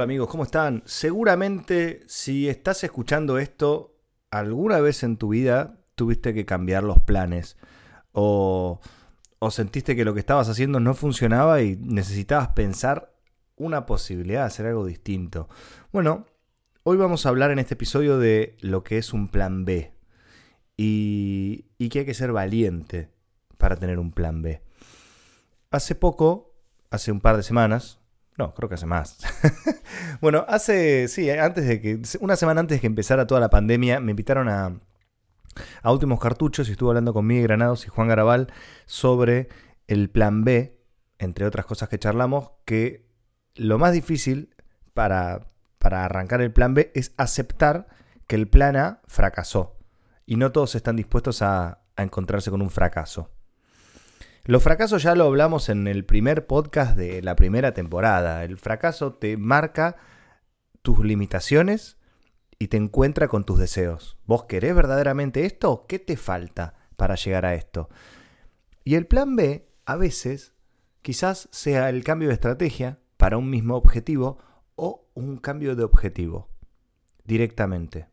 Hola amigos, ¿cómo están? Seguramente si estás escuchando esto, alguna vez en tu vida tuviste que cambiar los planes o, o sentiste que lo que estabas haciendo no funcionaba y necesitabas pensar una posibilidad de hacer algo distinto. Bueno, hoy vamos a hablar en este episodio de lo que es un plan B y, y que hay que ser valiente para tener un plan B. Hace poco, hace un par de semanas, no, creo que hace más. bueno, hace, sí, antes de que, una semana antes de que empezara toda la pandemia, me invitaron a, a Últimos Cartuchos y estuve hablando con Miguel Granados y Juan Garabal sobre el plan B, entre otras cosas que charlamos, que lo más difícil para, para arrancar el plan B es aceptar que el plan A fracasó. Y no todos están dispuestos a, a encontrarse con un fracaso. Los fracasos ya lo hablamos en el primer podcast de la primera temporada. El fracaso te marca tus limitaciones y te encuentra con tus deseos. ¿Vos querés verdaderamente esto qué te falta para llegar a esto? Y el plan B, a veces, quizás sea el cambio de estrategia para un mismo objetivo o un cambio de objetivo directamente.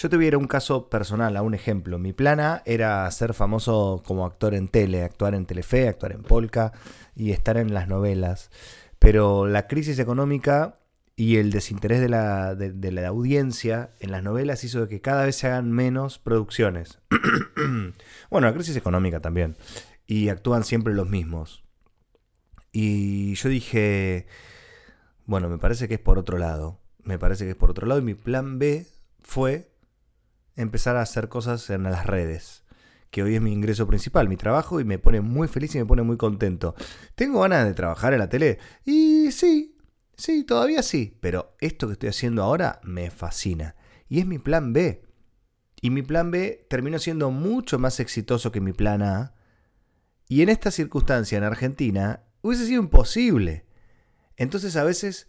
Yo voy un caso personal, a un ejemplo. Mi plana era ser famoso como actor en tele, actuar en Telefe, actuar en Polka y estar en las novelas. Pero la crisis económica y el desinterés de la, de, la audiencia en las novelas hizo que cada vez se hagan menos producciones. bueno, la crisis económica también. Y actúan siempre los mismos. Y yo dije, bueno, me parece que es por otro lado. Me parece que es por otro lado. Y mi plan B fue empezar a hacer cosas en las redes, que hoy es mi ingreso principal, mi trabajo, y me pone muy feliz y me pone muy contento. ¿Tengo ganas de trabajar en la tele? Y sí, sí, todavía sí, pero esto que estoy haciendo ahora me fascina. Y es mi plan B. Y mi plan B terminó siendo mucho más exitoso que mi plan A. Y en esta circunstancia en Argentina hubiese sido imposible. Entonces a veces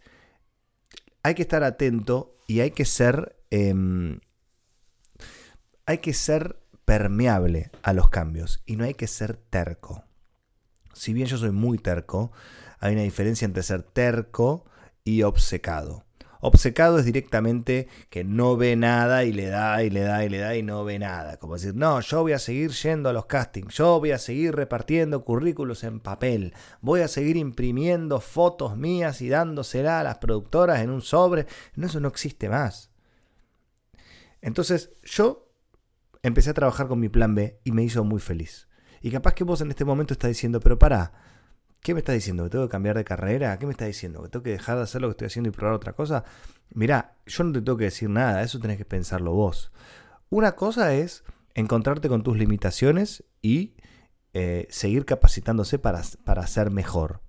hay que estar atento y hay que ser em, hay que ser permeable a los cambios y no hay que ser terco. Si bien yo soy muy terco, hay una diferencia entre ser terco y obcecado. Obcecado es directamente que no ve nada y le da y le da y le da y no ve nada. Como decir, no, yo voy a seguir yendo a los castings, yo voy a seguir repartiendo currículos en papel, voy a seguir imprimiendo fotos mías y dándosela a las productoras en un sobre. No, eso no existe más. Entonces, yo empecé a trabajar con mi plan B y me hizo muy feliz. Y capaz que vos en este momento estás diciendo, pero para, ¿qué me estás diciendo? ¿Que tengo que cambiar de carrera? ¿Qué me estás diciendo? ¿Que tengo que dejar de hacer lo que estoy haciendo y probar otra cosa? Mirá, yo no te tengo que decir nada, eso tenés que pensarlo vos. Una cosa es encontrarte con tus limitaciones y eh, seguir capacitándose para, para ser mejor.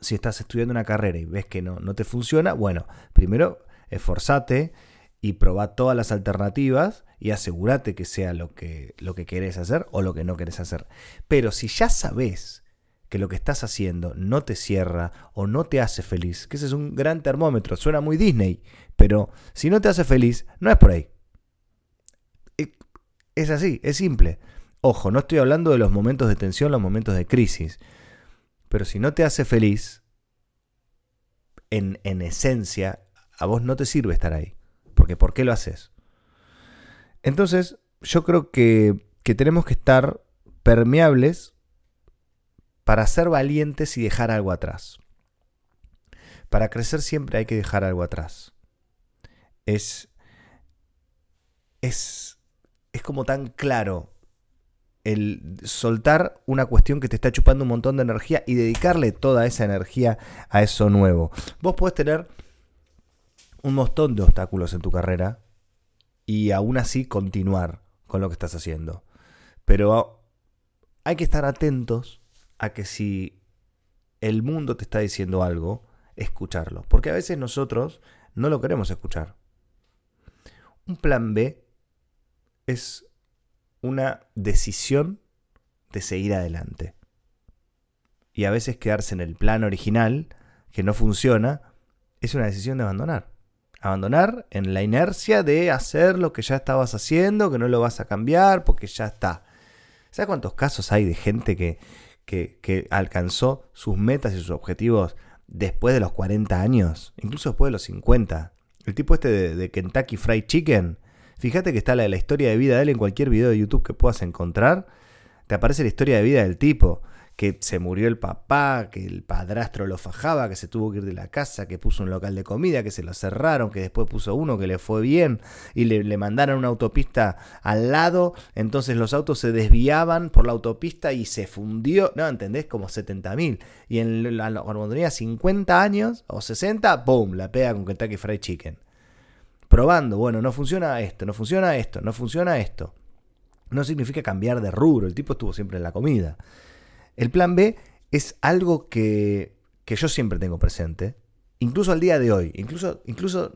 Si estás estudiando una carrera y ves que no, no te funciona, bueno, primero esforzate y probá todas las alternativas y asegúrate que sea lo que, lo que querés hacer o lo que no querés hacer. Pero si ya sabes que lo que estás haciendo no te cierra o no te hace feliz, que ese es un gran termómetro, suena muy Disney, pero si no te hace feliz, no es por ahí. Es así, es simple. Ojo, no estoy hablando de los momentos de tensión, los momentos de crisis, pero si no te hace feliz, en, en esencia, a vos no te sirve estar ahí. ¿Por qué lo haces? Entonces, yo creo que, tenemos que estar permeables para ser valientes y dejar algo atrás. Para crecer siempre hay que dejar algo atrás. Es, es, es como tan claro el soltar una cuestión que te está chupando un montón de energía y dedicarle toda esa energía a eso nuevo. Vos podés tener un montón de obstáculos en tu carrera y aún así continuar con lo que estás haciendo. Pero hay que estar atentos a que si el mundo te está diciendo algo, escucharlo. Porque a veces nosotros no lo queremos escuchar. Un plan B es una decisión de seguir adelante. Y a veces quedarse en el plan original, que no funciona, es una decisión de abandonar. Abandonar en la inercia de hacer lo que ya estabas haciendo, que no lo vas a cambiar, porque ya está. ¿Sabes cuántos casos hay de gente que, que, alcanzó sus metas y sus objetivos después de los 40 años? Incluso después de los 50. El tipo este de, Kentucky Fried Chicken. Fíjate que está la, la historia de vida de él en cualquier video de YouTube que puedas encontrar. Te aparece la historia de vida del tipo que se murió el papá, que el padrastro lo fajaba, que se tuvo que ir de la casa, que puso un local de comida, que se lo cerraron, que después puso uno que le fue bien y le, mandaron una autopista al lado, entonces los autos se desviaban por la autopista y se fundió, no, ¿entendés? Como 70.000. Y en la, cuando tenía 50 años o 60, ¡boom! La pega con Kentucky Fried Chicken. Probando, bueno, no funciona esto, no funciona esto, no funciona esto. No significa cambiar de rubro, el tipo estuvo siempre en la comida. El plan B es algo que, yo siempre tengo presente, incluso al día de hoy, incluso, incluso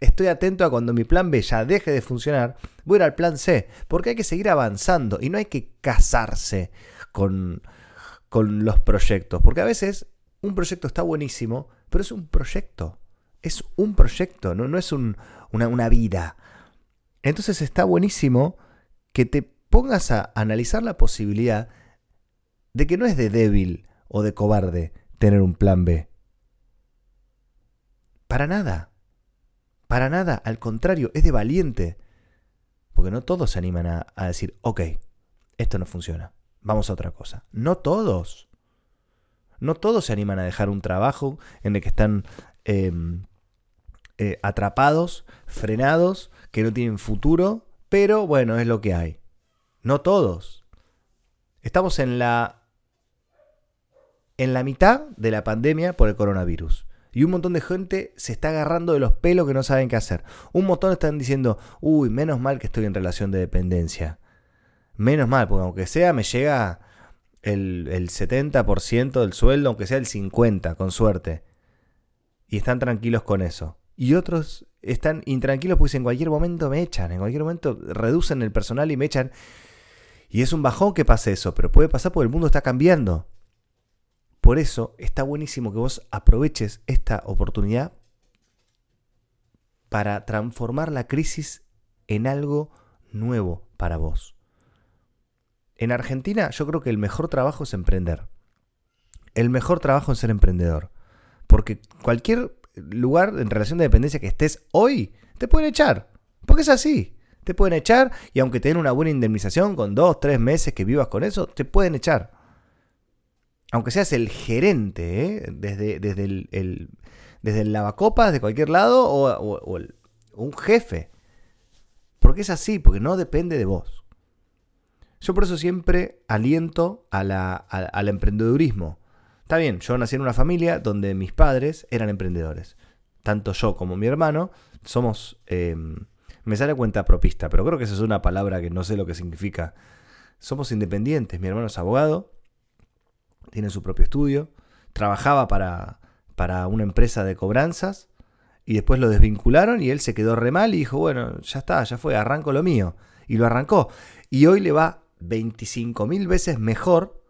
estoy atento a cuando mi plan B ya deje de funcionar, voy a ir al plan C, porque hay que seguir avanzando y no hay que casarse con, con los proyectos, porque a veces un proyecto está buenísimo, pero es un proyecto, es un proyecto, no, no es una vida. Entonces está buenísimo que te pongas a analizar la posibilidad de que no es de débil o de cobarde tener un plan B. Para nada. Para nada. Al contrario, es de valiente. Porque no todos se animan a, decir, ok, esto no funciona. Vamos a otra cosa. No todos. No todos se animan a dejar un trabajo en el que están em, eh, atrapados, frenados, que no tienen futuro, pero bueno, es lo que hay. No todos. Estamos en la en la mitad de la pandemia por el coronavirus. Y un montón de gente se está agarrando de los pelos que no saben qué hacer. Un montón están diciendo, uy, menos mal que estoy en relación de dependencia. Menos mal, porque aunque sea me llega el, el 70% del sueldo, aunque sea el 50%, con suerte. Y están tranquilos con eso. Y otros están intranquilos porque en cualquier momento me echan, en cualquier momento reducen el personal y me echan. Y es un bajón que pase eso, pero puede pasar porque el mundo está cambiando. Por eso está buenísimo que vos aproveches esta oportunidad para transformar la crisis en algo nuevo para vos. En Argentina yo creo que el mejor trabajo es emprender. El mejor trabajo es ser emprendedor. Porque cualquier lugar en relación de dependencia que estés hoy, te pueden echar. Porque es así. Te pueden echar y aunque te den una buena indemnización con dos, tres meses que vivas con eso, te pueden echar aunque seas el gerente, ¿eh? desde, desde, el, desde el lavacopas de cualquier lado o, un jefe. Porque es así, porque no depende de vos. Yo por eso siempre aliento al emprendedurismo. Está bien, yo nací en una familia donde mis padres eran emprendedores. Tanto yo como mi hermano somos... Em, me sale cuenta propista, pero creo que esa es una palabra que no sé lo que significa. Somos independientes. Mi hermano es abogado tiene su propio estudio, trabajaba para, para una empresa de cobranzas y después lo desvincularon y él se quedó re mal y dijo, bueno, ya está, ya fue, arranco lo mío. Y lo arrancó. Y hoy le va 25 mil veces mejor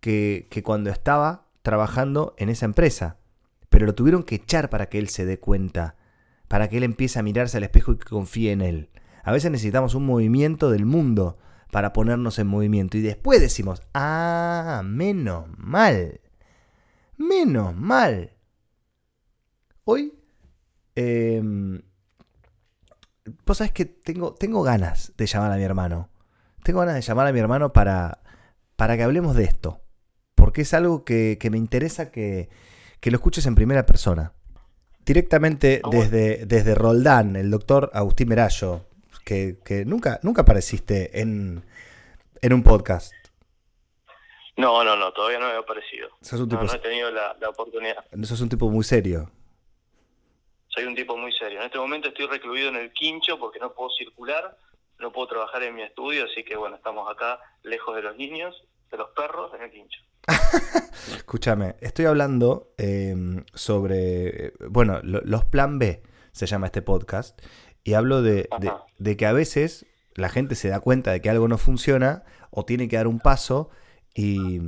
que, que cuando estaba trabajando en esa empresa. Pero lo tuvieron que echar para que él se dé cuenta, para que él empiece a mirarse al espejo y que confíe en él. A veces necesitamos un movimiento del mundo para ponernos en movimiento. Y después decimos, ah, menos mal. Menos mal. Hoy, eh, vos sabés que tengo, tengo ganas de llamar a mi hermano. Tengo ganas de llamar a mi hermano para, para que hablemos de esto. Porque es algo que, me interesa que, que, lo escuches en primera persona. Directamente desde, desde Roldán, el doctor Agustín Merallo, que, nunca, nunca apareciste en, un podcast. No, no, no, todavía no he aparecido. no, he tenido la, la oportunidad. Sos un tipo muy serio. Soy un tipo muy serio. En este momento estoy recluido en el quincho porque no puedo circular, no puedo trabajar en mi estudio, así que bueno, estamos acá lejos de los niños, de los perros, en el quincho. Escúchame, estoy hablando em, sobre, bueno, los plan B, se llama este podcast, y hablo de, que a veces la gente se da cuenta de que algo no funciona o tiene que dar un paso y,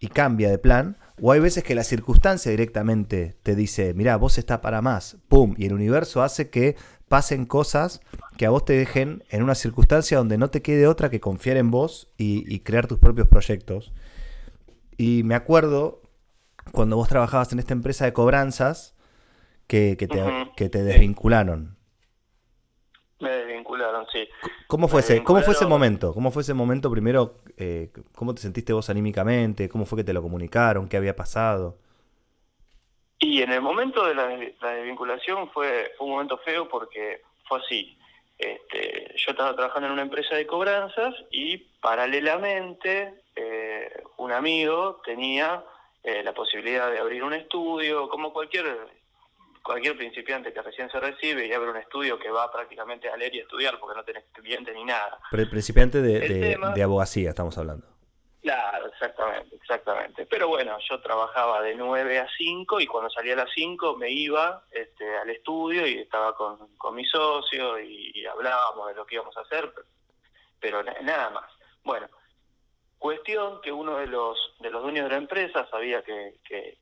y cambia de plan, o hay veces que la circunstancia directamente te dice, mira, vos está para más, ¡pum! Y el universo hace que pasen cosas que a vos te dejen en una circunstancia donde no te quede otra que confiar en vos y, crear tus propios proyectos. Y me acuerdo cuando vos trabajabas en esta empresa de cobranzas que, te, te desvincularon. Me desvincularon, sí. ¿Cómo fue, ese, ¿Cómo fue ese momento? ¿Cómo fue ese momento primero? Eh, ¿Cómo te sentiste vos anímicamente? ¿Cómo fue que te lo comunicaron? ¿Qué había pasado? Y en el momento de la, desvinculación fue, un momento feo porque fue así. Este, yo estaba trabajando en una empresa de cobranzas y paralelamente eh, un amigo tenía eh, la posibilidad de abrir un estudio, como cualquier cualquier principiante que recién se recibe y abre un estudio que va prácticamente a leer y estudiar porque no tenés cliente ni nada. Pero el principiante de, de abogacía estamos hablando. Claro, exactamente, exactamente. Pero bueno, yo trabajaba de 9 a 5 y cuando salía a las 5 me iba este, al estudio y estaba con, mi socio y, hablábamos de lo que íbamos a hacer, pero, nada más. Bueno, cuestión que uno de los, de los dueños de la empresa sabía que, que,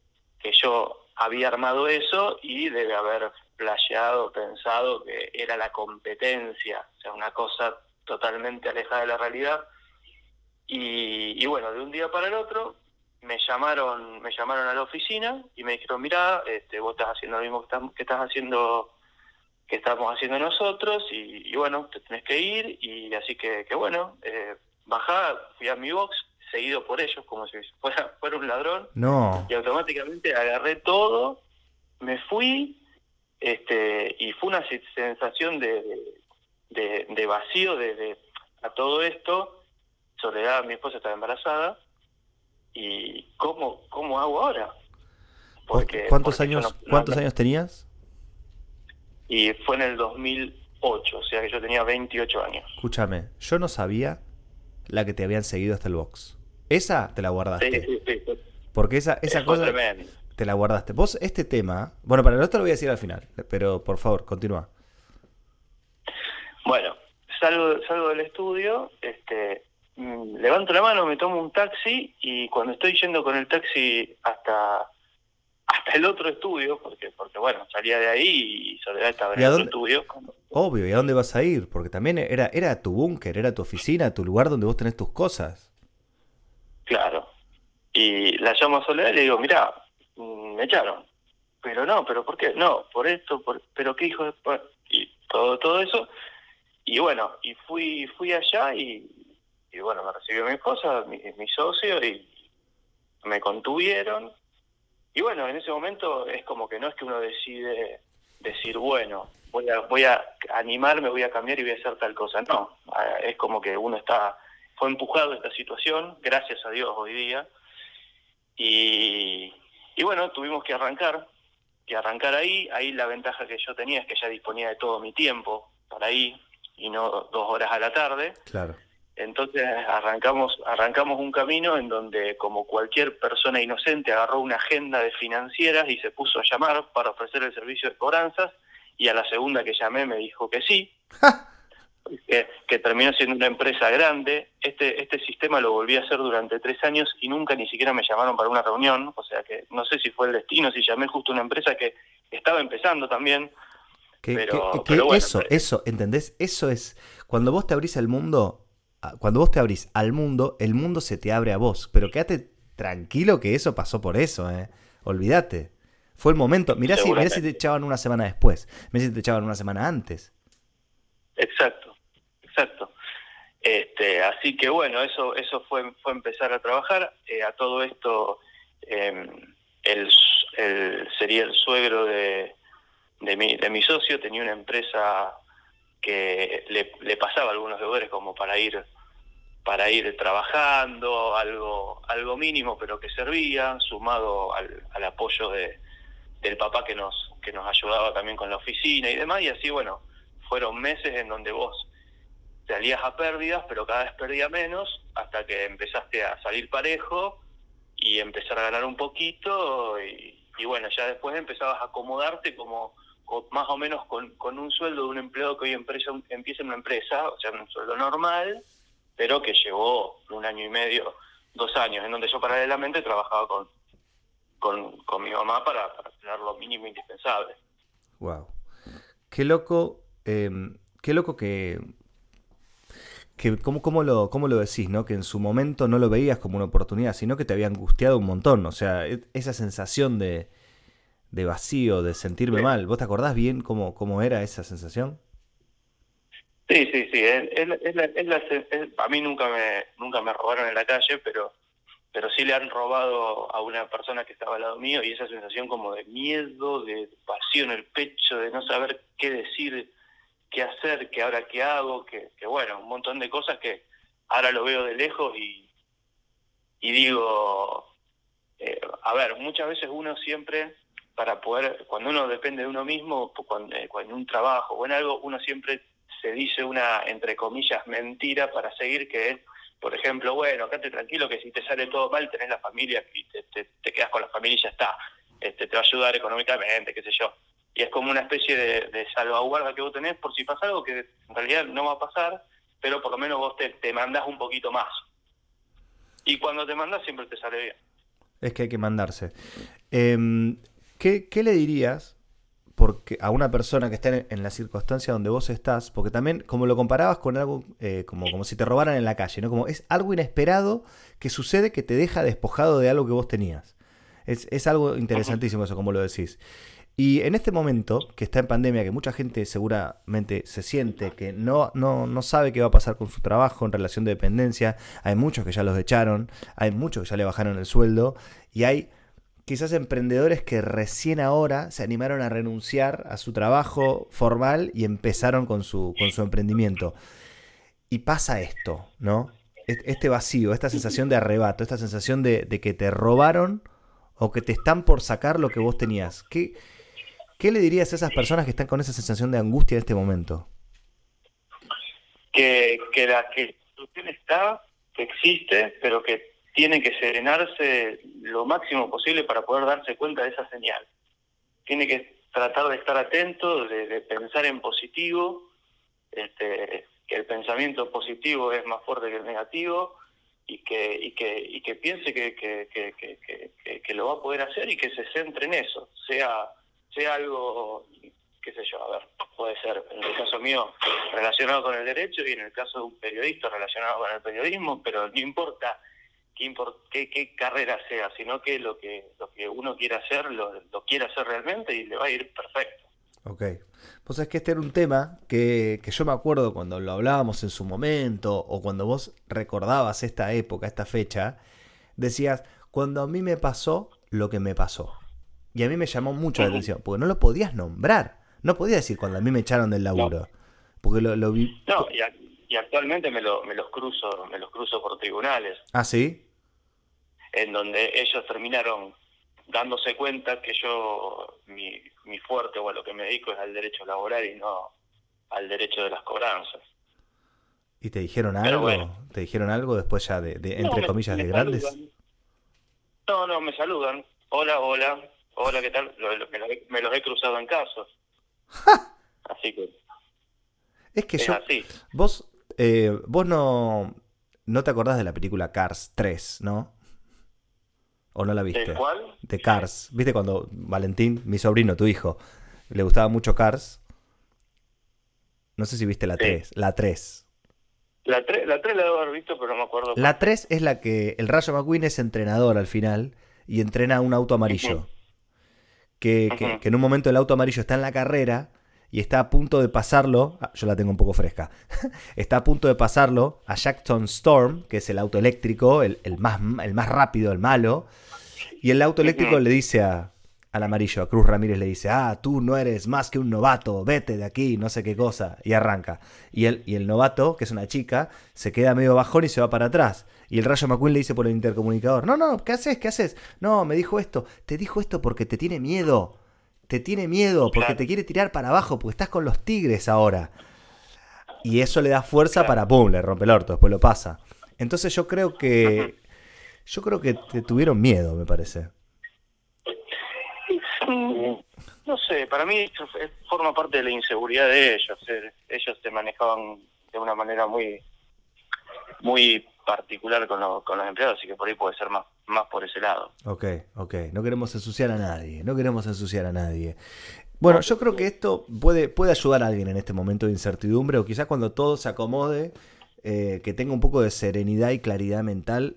yo había armado eso y debe haber playado, pensado que era la competencia, o sea, una cosa totalmente alejada de la realidad. Y, bueno, de un día para el otro me llamaron, me llamaron a la oficina y me dijeron, mira, este, vos estás haciendo lo mismo que, estás haciendo, que estamos haciendo nosotros, y, bueno, te tenés que ir, y así que, que bueno, eh, bajá, fui a mi box, seguido por ellos, como si fuera, fuera un ladrón, no. y automáticamente agarré todo, me fui, este, y fue una sensación de, de, vacío de, a todo esto, Soledad, mi esposa estaba embarazada, y ¿cómo, cómo hago ahora? Porque, ¿Cuántos, años, ¿cuántos años tenías? Y fue en el 2008, o sea que yo tenía 28 años. Escúchame, yo no sabía la que te habían seguido hasta el box. Esa te la guardaste. Sí, sí, sí. Porque esa, esa cosa te la guardaste. Vos, este tema, bueno, para el otro lo voy a decir al final, pero por favor, continúa. Bueno, salgo, salgo del estudio, este, Mm, levanto la mano, me tomo un taxi y cuando estoy yendo con el taxi hasta hasta el otro estudio, porque porque bueno, salía de ahí y Soledad estaba en el otro estudio. Obvio, ¿y a dónde vas a ir? Porque también era, era tu búnker, era tu oficina, tu lugar donde vos tenés tus cosas. Y la llamo a Soledad y le digo, mira, mm, me echaron. Pero no, pero ¿por qué? No, por esto, por, pero qué hijo de... Y todo, todo eso. Y bueno, y fui, fui allá y bueno, me recibió mi esposa, mi, mi socio, y me contuvieron. Y bueno, en ese momento es como que no es que uno decide decir, bueno, voy a, voy a animarme, voy a cambiar y voy a hacer tal cosa. No, es como que uno está, fue empujado a esta situación, gracias a Dios hoy día. Y, y bueno, tuvimos que arrancar, que arrancar ahí. Ahí la ventaja que yo tenía es que ya disponía de todo mi tiempo para ahí y no dos horas a la tarde. Claro. Entonces arrancamos, arrancamos un camino en donde como cualquier persona inocente agarró una agenda de financieras y se puso a llamar para ofrecer el servicio de cobranzas y a la segunda que llamé me dijo que sí, que, terminó siendo una empresa grande. Este, este sistema lo volví a hacer durante tres años y nunca ni siquiera me llamaron para una reunión, o sea que no sé si fue el destino, si llamé justo a una empresa que estaba empezando también. pero, eso, eso, ¿entendés? Eso es, cuando vos te abrís al mundo, cuando vos te abrís al mundo, el mundo se te abre a vos. Pero quédate tranquilo que eso pasó por eso, ¿eh? Olvídate. Fue el momento. Mirá si, mirá si te echaban una semana después. Mirá si te echaban una semana antes. Exacto, exacto. Este, así que bueno, eso eso fue fue empezar a trabajar. Eh, a todo esto, em, el, sería el suegro de, de, mi, de mi socio, tenía una empresa que le, pasaba algunos deudores como para ir para ir trabajando, algo, algo mínimo pero que servía, sumado al, al apoyo de, del papá que nos, que nos ayudaba también con la oficina y demás, y así bueno, fueron meses en donde vos salías a pérdidas, pero cada vez perdía menos, hasta que empezaste a salir parejo, y empezar a ganar un poquito y, bueno, ya después empezabas a acomodarte como más o menos con, un sueldo de un empleado que hoy empresa, empieza en una empresa, o sea, un sueldo normal, pero que llevó un año y medio, dos años, en donde yo paralelamente trabajaba con, con, con mi mamá para, tener lo mínimo indispensable. Wow. Qué loco, em, qué loco que, que ¿cómo, cómo, lo, ¿cómo lo decís, no? Que en su momento no lo veías como una oportunidad, sino que te había angustiado un montón. O sea, e, esa sensación de, de vacío, de sentirme mal. ¿Vos te acordás bien cómo, cómo era esa sensación? Sí, sí, sí. a mí nunca me, nunca me robaron en la calle, pero pero sí le han robado a una persona que estaba al lado mío y esa sensación como de miedo, de vacío en el pecho, de no saber qué decir, qué hacer, qué ahora qué hago, que, bueno, un montón de cosas que ahora lo veo de lejos y, y digo, eh, a ver, muchas veces uno siempre, para poder, cuando uno depende de uno mismo, cuando, eh, cuando en un trabajo o en algo, uno siempre se dice una, entre comillas, mentira para seguir que es por ejemplo, bueno, quédate tranquilo que si te sale todo mal tenés la familia y te, quedas con la familia y ya está. Este, te va a ayudar económicamente, qué sé yo. Y es como una especie de, salvaguarda que vos tenés por si pasa algo que en realidad no va a pasar, pero por lo menos vos te, te mandás un poquito más. Y cuando te mandas siempre te sale bien. Es que hay que mandarse. Em, ¿qué, ¿Qué le dirías porque a una persona que está en, la circunstancia donde vos estás, porque también como lo comparabas con algo eh, como, como si te robaran en la calle, ¿no? Como es algo inesperado que sucede que te deja despojado de algo que vos tenías. Es, algo interesantísimo eso, como lo decís. Y en este momento, que está en pandemia, que mucha gente seguramente se siente que no, no, no sabe qué va a pasar con su trabajo en relación de dependencia, hay muchos que ya los echaron, hay muchos que ya le bajaron el sueldo, y hay quizás emprendedores que recién ahora se animaron a renunciar a su trabajo formal y empezaron con su, con su emprendimiento. Y pasa esto, ¿no? Este vacío, esta sensación de arrebato, esta sensación de, que te robaron o que te están por sacar lo que vos tenías. ¿Qué, ¿Qué le dirías a esas personas que están con esa sensación de angustia en este momento? Que, que la que está, que existe, pero que tiene que serenarse lo máximo posible para poder darse cuenta de esa señal. Tiene que tratar de estar atento, de, pensar en positivo, este, que el pensamiento positivo es más fuerte que el negativo y que, y que, y que piense que, que, que, que, lo va a poder hacer y que se centre en eso, sea, sea algo, qué sé yo, a ver, puede ser en el caso mío relacionado con el derecho y en el caso de un periodista relacionado con el periodismo, pero no importa qué, qué, carrera sea, sino que lo que lo que uno quiera hacer, lo, lo quiera hacer realmente y le va a ir perfecto. Ok. Pues es que este era un tema que, que, yo me acuerdo cuando lo hablábamos en su momento o cuando vos recordabas esta época, esta fecha, decías, cuando a mí me pasó lo que me pasó. Y a mí me llamó mucho la atención, porque no lo podías nombrar. No podías decir cuando a mí me echaron del laburo. Porque lo, lo vi... No, y, y actualmente me, lo, me los cruzo me los cruzo por tribunales. Ah, sí. En donde ellos terminaron dándose cuenta que yo mi, mi fuerte o a lo que me dedico es al derecho laboral y no al derecho de las cobranzas. ¿Y te dijeron algo? ¿Te dijeron algo después ya de, entre comillas, de grandes? No, no, me saludan. Hola, hola. Hola, ¿qué tal? me, los he cruzado en casos. Así que... Es que yo... Vos eh, vos no, no te acordás de la película Cars 3, ¿no? ¿O no la viste? ¿De cuál? De Cars. ¿Viste cuando Valentín, mi sobrino, tu hijo, le gustaba mucho Cars? No sé si viste la 3. La 3. La 3 la, 3 la debo haber visto, pero no me acuerdo. La 3 es la que el Rayo McQueen es entrenador al final y entrena un auto amarillo. Que, que, en un momento el auto amarillo está en la carrera y está a punto de pasarlo, ah, yo la tengo un poco fresca, está a punto de pasarlo a Jackson Storm, que es el auto eléctrico, el, más, el más rápido, el malo, y el auto eléctrico le dice a, al amarillo, a Cruz Ramírez le dice, ah, tú no eres más que un novato, vete de aquí, no sé qué cosa, y arranca. Y el, y el novato, que es una chica, se queda medio bajón y se va para atrás. Y el Rayo McQueen le dice por el intercomunicador, no, no, ¿qué haces? ¿Qué haces? No, me dijo esto, te dijo esto porque te tiene miedo te tiene miedo porque te quiere tirar para abajo porque estás con los tigres ahora. Y eso le da fuerza para, pum, le rompe el orto, después lo pasa. Entonces yo creo que yo creo que te tuvieron miedo, me parece. No sé, para mí forma parte de la inseguridad de ellos. Ellos se manejaban de una manera muy muy particular con, con los empleados, así que por ahí puede ser más, más por ese lado. Ok, ok. No queremos ensuciar a nadie, no queremos ensuciar a nadie. Bueno, yo creo que esto puede, puede ayudar a alguien en este momento de incertidumbre o quizás cuando todo se acomode, eh, que tenga un poco de serenidad y claridad mental,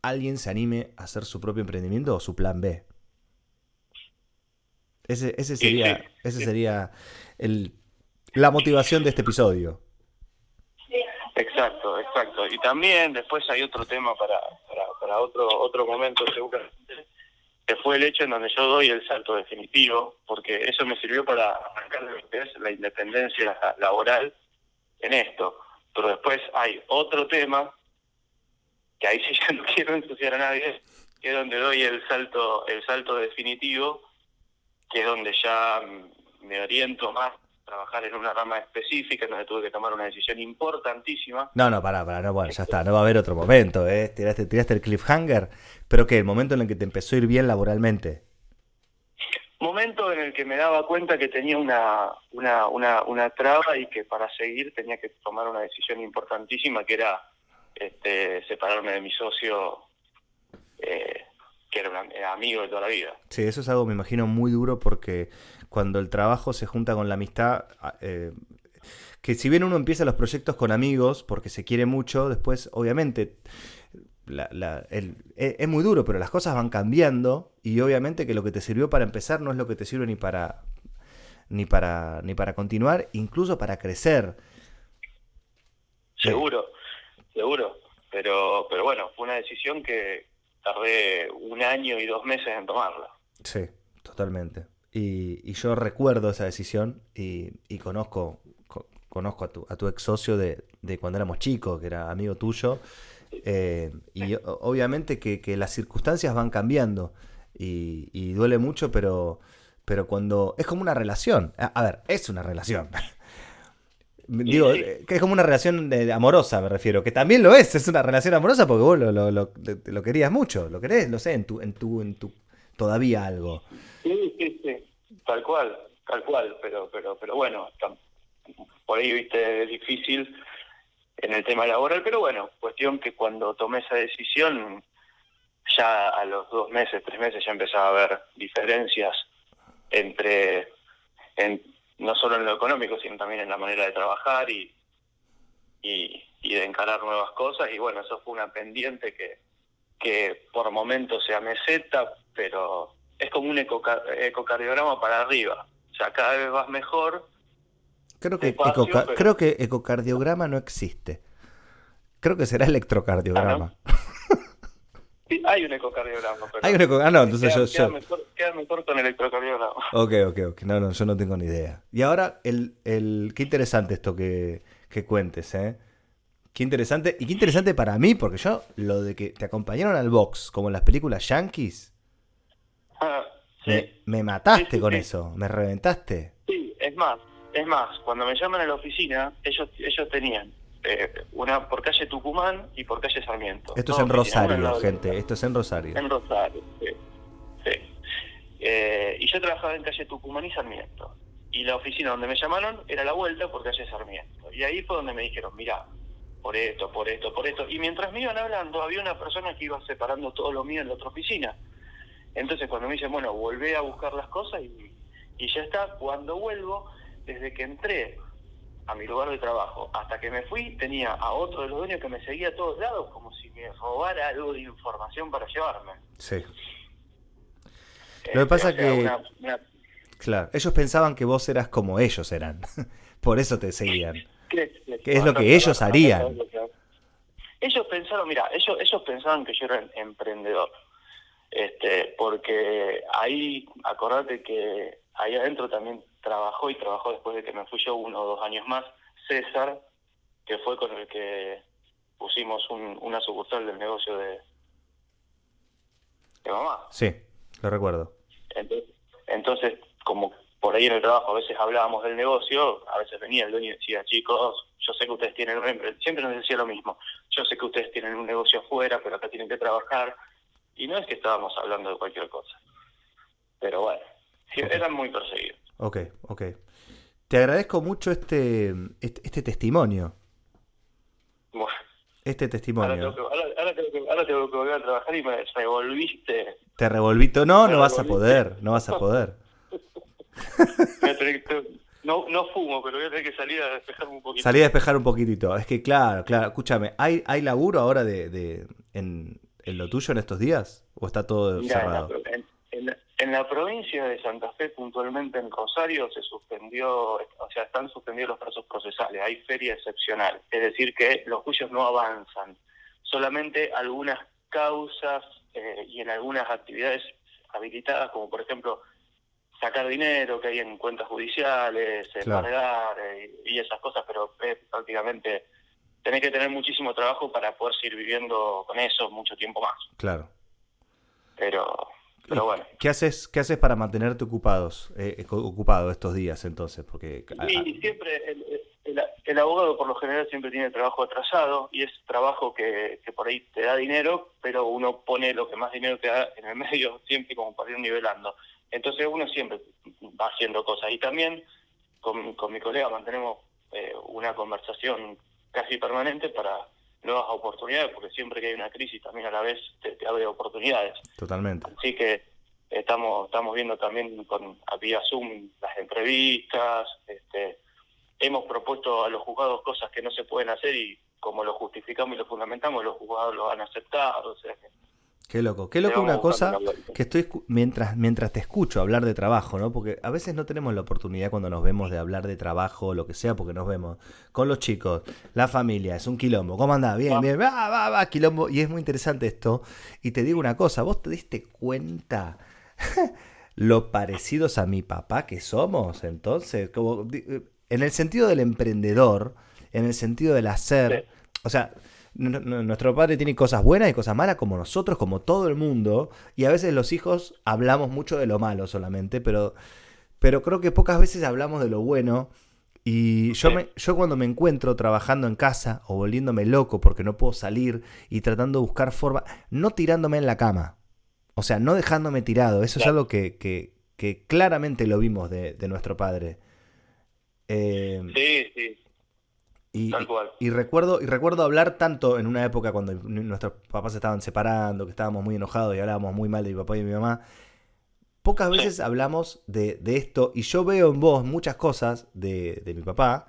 alguien se anime a hacer su propio emprendimiento o su plan B. Ese, ese sería, ese sería el, la motivación de este episodio. Exacto, exacto. Y también después hay otro tema para, para, otro otro momento seguramente, que fue el hecho en donde yo doy el salto definitivo, porque eso me sirvió para arrancar lo que es la independencia laboral en esto. Pero después hay otro tema, que ahí sí ya no quiero ensuciar a nadie, que es donde doy el salto, el salto definitivo, que es donde ya me oriento más trabajar en una rama específica, donde tuve que tomar una decisión importantísima. No, no, pará, pará, no, bueno, ya está, no va a haber otro momento, ¿eh? Tiraste, tiraste el cliffhanger, pero que el momento en el que te empezó a ir bien laboralmente. Momento en el que me daba cuenta que tenía una, una, una, una traba y que para seguir tenía que tomar una decisión importantísima, que era este, separarme de mi socio, eh, que era un amigo de toda la vida. Sí, eso es algo, me imagino, muy duro porque cuando el trabajo se junta con la amistad, eh, que si bien uno empieza los proyectos con amigos porque se quiere mucho, después obviamente e, es muy duro, pero las cosas van cambiando y obviamente que lo que te sirvió para empezar no es lo que te sirve ni para ni para ni para continuar, incluso para crecer. Seguro, seguro, pero pero bueno, fue una decisión que tardé un año y dos meses en tomarla. Sí, totalmente. Y, yo recuerdo esa decisión y, conozco, conozco a tu, a tu ex socio de, cuando éramos chicos, que era amigo tuyo. Eh, y obviamente que, las circunstancias van cambiando y, duele mucho, pero, pero cuando es como una relación. A, ver, es una relación. Digo, eh, que es como una relación de, amorosa, me refiero, que también lo es, es una relación amorosa porque vos lo, lo, lo, lo querías mucho, lo querés, lo sé, en tu, en tu, en tu, todavía algo. Sí, sí, sí, tal cual, tal cual, pero, pero, pero bueno, por ahí, viste, es difícil en el tema laboral, pero bueno, cuestión que cuando tomé esa decisión, ya a los dos meses, tres meses ya empezaba a haber diferencias entre, en, no solo en lo económico, sino también en la manera de trabajar y, y, y de encarar nuevas cosas, y bueno, eso fue una pendiente que, que por momentos se ameseta, pero es como un ecocardiograma para arriba. O sea, cada vez vas mejor. Creo que, creo que ecocardiograma no existe. Creo que será electrocardiograma. Ah, sí, hay un ecocardiograma. Pero hay un ecocardiograma. Ah, no, entonces queda, yo. Queda, Mejor, queda, Mejor, con electrocardiograma. Ok, ok, ok. No, no, yo no tengo ni idea. Y ahora, el, el... qué interesante esto que, que cuentes, ¿eh? Qué interesante. Y qué interesante para mí, porque yo, lo de que te acompañaron al box, como en las películas Yankees. Ah, me, mataste con eso, me reventaste. Sí, es más, es más, cuando me llaman a la oficina, ellos, ellos tenían eh, una por calle Tucumán y por calle Sarmiento. Esto es en Rosario, gente, esto es en Rosario. En Rosario, sí. Eh, y yo trabajaba en calle Tucumán y Sarmiento. Y la oficina donde me llamaron era la vuelta por calle Sarmiento. Y ahí fue donde me dijeron, mira, por esto, por esto, por esto. Y mientras me iban hablando, había una persona que iba separando todo lo mío en la otra oficina. Entonces cuando me dicen, bueno, volvé a buscar las cosas y, y ya está, cuando vuelvo, desde que entré a mi lugar de trabajo hasta que me fui, tenía a otro de los dueños que me seguía a todos lados, como si me robara algo de información para llevarme. Sí. Lo que pasa este, que... Claro, ellos pensaban que vos eras como ellos eran. Por eso te seguían. ¿Qué, es lo que ellos harían? Ellos pensaron, mira, ellos, ellos pensaban que yo era emprendedor. Este, porque ahí, acordate que ahí adentro también trabajó y trabajó después de que me fui yo uno o dos años más, César, que fue con el que pusimos una sucursal del negocio de, de mamá. Sí, lo recuerdo. entonces, como por ahí en el trabajo a veces hablábamos del negocio, a veces venía el dueño y decía, chicos, yo sé que ustedes tienen, siempre nos decía lo mismo, yo sé que ustedes tienen un negocio afuera, pero acá tienen que trabajar, y no es que estábamos hablando de cualquier cosa. Pero bueno, eran muy perseguidos. Ok, ok. Te agradezco mucho este, este, este testimonio. Bueno. Este testimonio. Ahora tengo, que, volver a trabajar y me revolviste. Te revolviste. No, no vas a poder. No vas a poder. no, no fumo, pero voy a tener que salir a despejar un poquito. Salir a despejar un poquitito. Es que, claro, claro. Escúchame, ¿hay, hay laburo ahora de, de en, en lo tuyo en estos días? ¿O está todo cerrado? En la, provincia de Santa Fe, puntualmente en Rosario, se suspendió, o sea, están suspendidos los plazos procesales. Hay feria excepcional. Es decir, que los juicios no avanzan. Solamente algunas causas eh, y en algunas actividades habilitadas, como por ejemplo sacar dinero que hay en cuentas judiciales, embargar eh, y esas cosas, pero es prácticamente tenés que tener muchísimo trabajo para poder seguir viviendo con eso mucho tiempo más. Claro. Pero, pero bueno. ¿Qué haces, qué haces para mantenerte ocupados, eh, eh ocupado estos días entonces? Porque y siempre el, abogado por lo general siempre tiene trabajo atrasado y es trabajo que, que por ahí te da dinero, pero uno pone lo que más dinero te da en el medio siempre como para ir nivelando. Entonces uno siempre va haciendo cosas y también con, con mi colega mantenemos eh, una conversación casi permanente para nuevas oportunidades, porque siempre que hay una crisis también a la vez te, abre oportunidades. Totalmente. Así que estamos estamos viendo también con a vía Zoom las entrevistas, este, hemos propuesto a los juzgados cosas que no se pueden hacer y como lo justificamos y lo fundamentamos, los juzgados lo han aceptado. O sea, Qué loco, qué loco una cosa que estoy mientras mientras te escucho hablar de trabajo, ¿no? Porque a veces no tenemos la oportunidad cuando nos vemos de hablar de trabajo o lo que sea, porque nos vemos con los chicos, la familia, es un quilombo. ¿Cómo andás? Bien, bien, va, va, va, quilombo. Y es muy interesante esto. Y te digo una cosa, ¿vos te diste cuenta lo parecidos a mi papá que somos? Entonces, como en el sentido del emprendedor, en el sentido del hacer, o sea, nuestro padre tiene cosas buenas y cosas malas como nosotros, como todo el mundo, y a veces los hijos hablamos mucho de lo malo solamente, pero, pero creo que pocas veces hablamos de lo bueno. Y yo, me, yo cuando me encuentro trabajando en casa o volviéndome loco porque no puedo salir y tratando de buscar forma, no tirándome en la cama, o sea, no dejándome tirado, eso es algo que, que, que, claramente lo vimos de, de nuestro padre. Eh, sí, sí. Y, y, recuerdo, y recuerdo hablar tanto en una época cuando nuestros papás se estaban separando, que estábamos muy enojados y hablábamos muy mal de mi papá y de mi mamá. Pocas veces hablamos de, esto y yo veo en vos muchas cosas de, mi papá,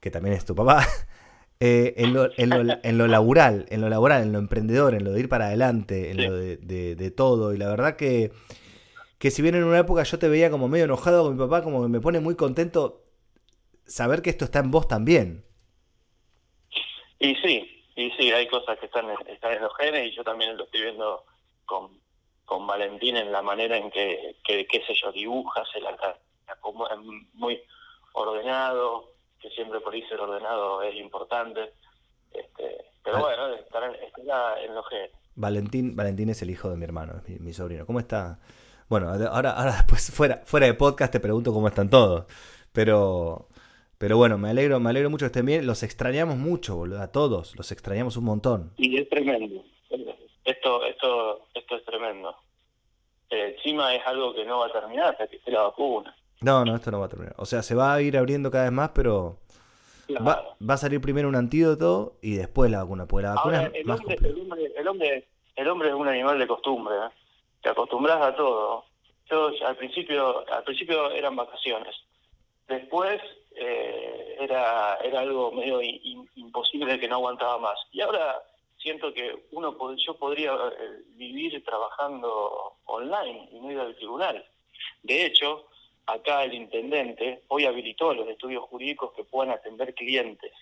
que también es tu papá, eh, en, lo, en, lo, en, lo, laboral, en lo laboral, en lo emprendedor, en lo de ir para adelante, en lo de, de, todo. Y la verdad que, que si bien en una época yo te veía como medio enojado con mi papá, como que me pone muy contento saber que esto está en vos también. Y sí, y sí, hay cosas que están, están en los genes y yo también lo estoy viendo con, con Valentín en la manera en que, que qué sé yo, dibuja, se la, es muy ordenado, que siempre por ahí ser ordenado es importante. Este, pero bueno, estar está en los genes. Valentín, Valentín es el hijo de mi hermano, mi, mi sobrino. ¿Cómo está? Bueno, ahora, ahora después fuera, fuera de podcast te pregunto cómo están todos. Pero pero bueno, me alegro, me alegro mucho que estén bien. Los extrañamos mucho, boludo, a todos. Los extrañamos un montón. Y es tremendo. Esto, esto, esto es tremendo. Eh, encima es algo que no va a terminar hasta que esté la vacuna. No, no, esto no va a terminar. O sea, se va a ir abriendo cada vez más, pero va, va, a salir primero un antídoto y después la vacuna. Porque la vacuna es más hombre, el, hombre, el, hombre, el hombre es un animal de costumbre. ¿eh? Te acostumbras a todo. Yo al principio, al principio eran vacaciones. Después eh, era, era algo medio imposible que no aguantaba más. Y ahora siento que uno yo podría eh, vivir trabajando online y no ir al tribunal. De hecho, acá el intendente hoy habilitó los estudios jurídicos que puedan atender clientes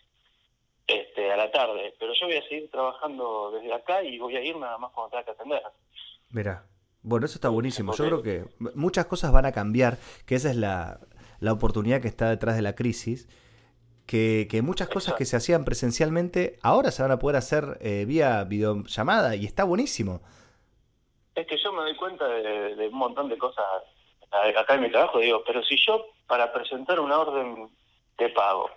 este, a la tarde, pero yo voy a seguir trabajando desde acá y voy a ir nada más cuando tenga que atender. Mira, bueno, eso está buenísimo. Yo creo que muchas cosas van a cambiar, que esa es la, la oportunidad que está detrás de la crisis, que, muchas cosas que se hacían presencialmente ahora se van a poder hacer eh, vía videollamada y está buenísimo. Es que yo me doy cuenta de, un montón de cosas acá en mi trabajo, digo, pero si yo para presentar una orden de pago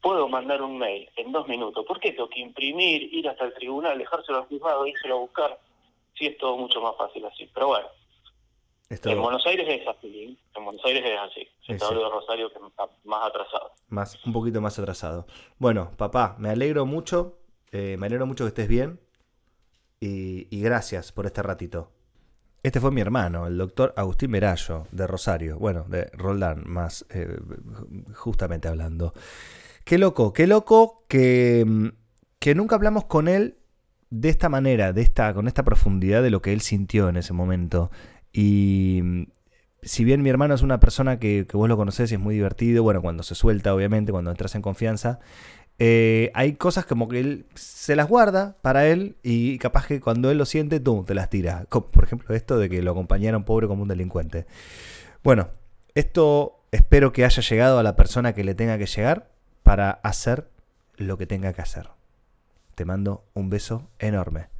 puedo mandar un mail en dos minutos. ¿Por qué tengo que imprimir, ir hasta el tribunal, dejárselo al juzgado, írselo a buscar? Sí, es todo mucho más fácil así. Pero bueno, en Buenos Aires es así. En Buenos Aires es así. En sí. de Rosario que está más atrasado. Más, un poquito más atrasado. Bueno, papá, me alegro mucho. Eh, me alegro mucho que estés bien. Y, y gracias por este ratito. Este fue mi hermano, el doctor Agustín Merallo, de Rosario, bueno, de Roldán, más eh, justamente hablando. Qué loco, qué loco que, mm, que nunca hablamos con él de esta manera, de esta, con esta profundidad de lo que él sintió en ese momento. Y mm, si bien mi hermano es una persona que, vos lo conocés y es muy divertido, bueno, cuando se suelta, obviamente, cuando entras en confianza, eh, hay cosas como que él se las guarda para él y capaz que cuando él lo siente, tú te las tira. por ejemplo, esto de que lo acompañaron pobre como un delincuente. Bueno, esto espero que haya llegado a la persona que le tenga que llegar para hacer lo que tenga que hacer. Te mando un beso enorme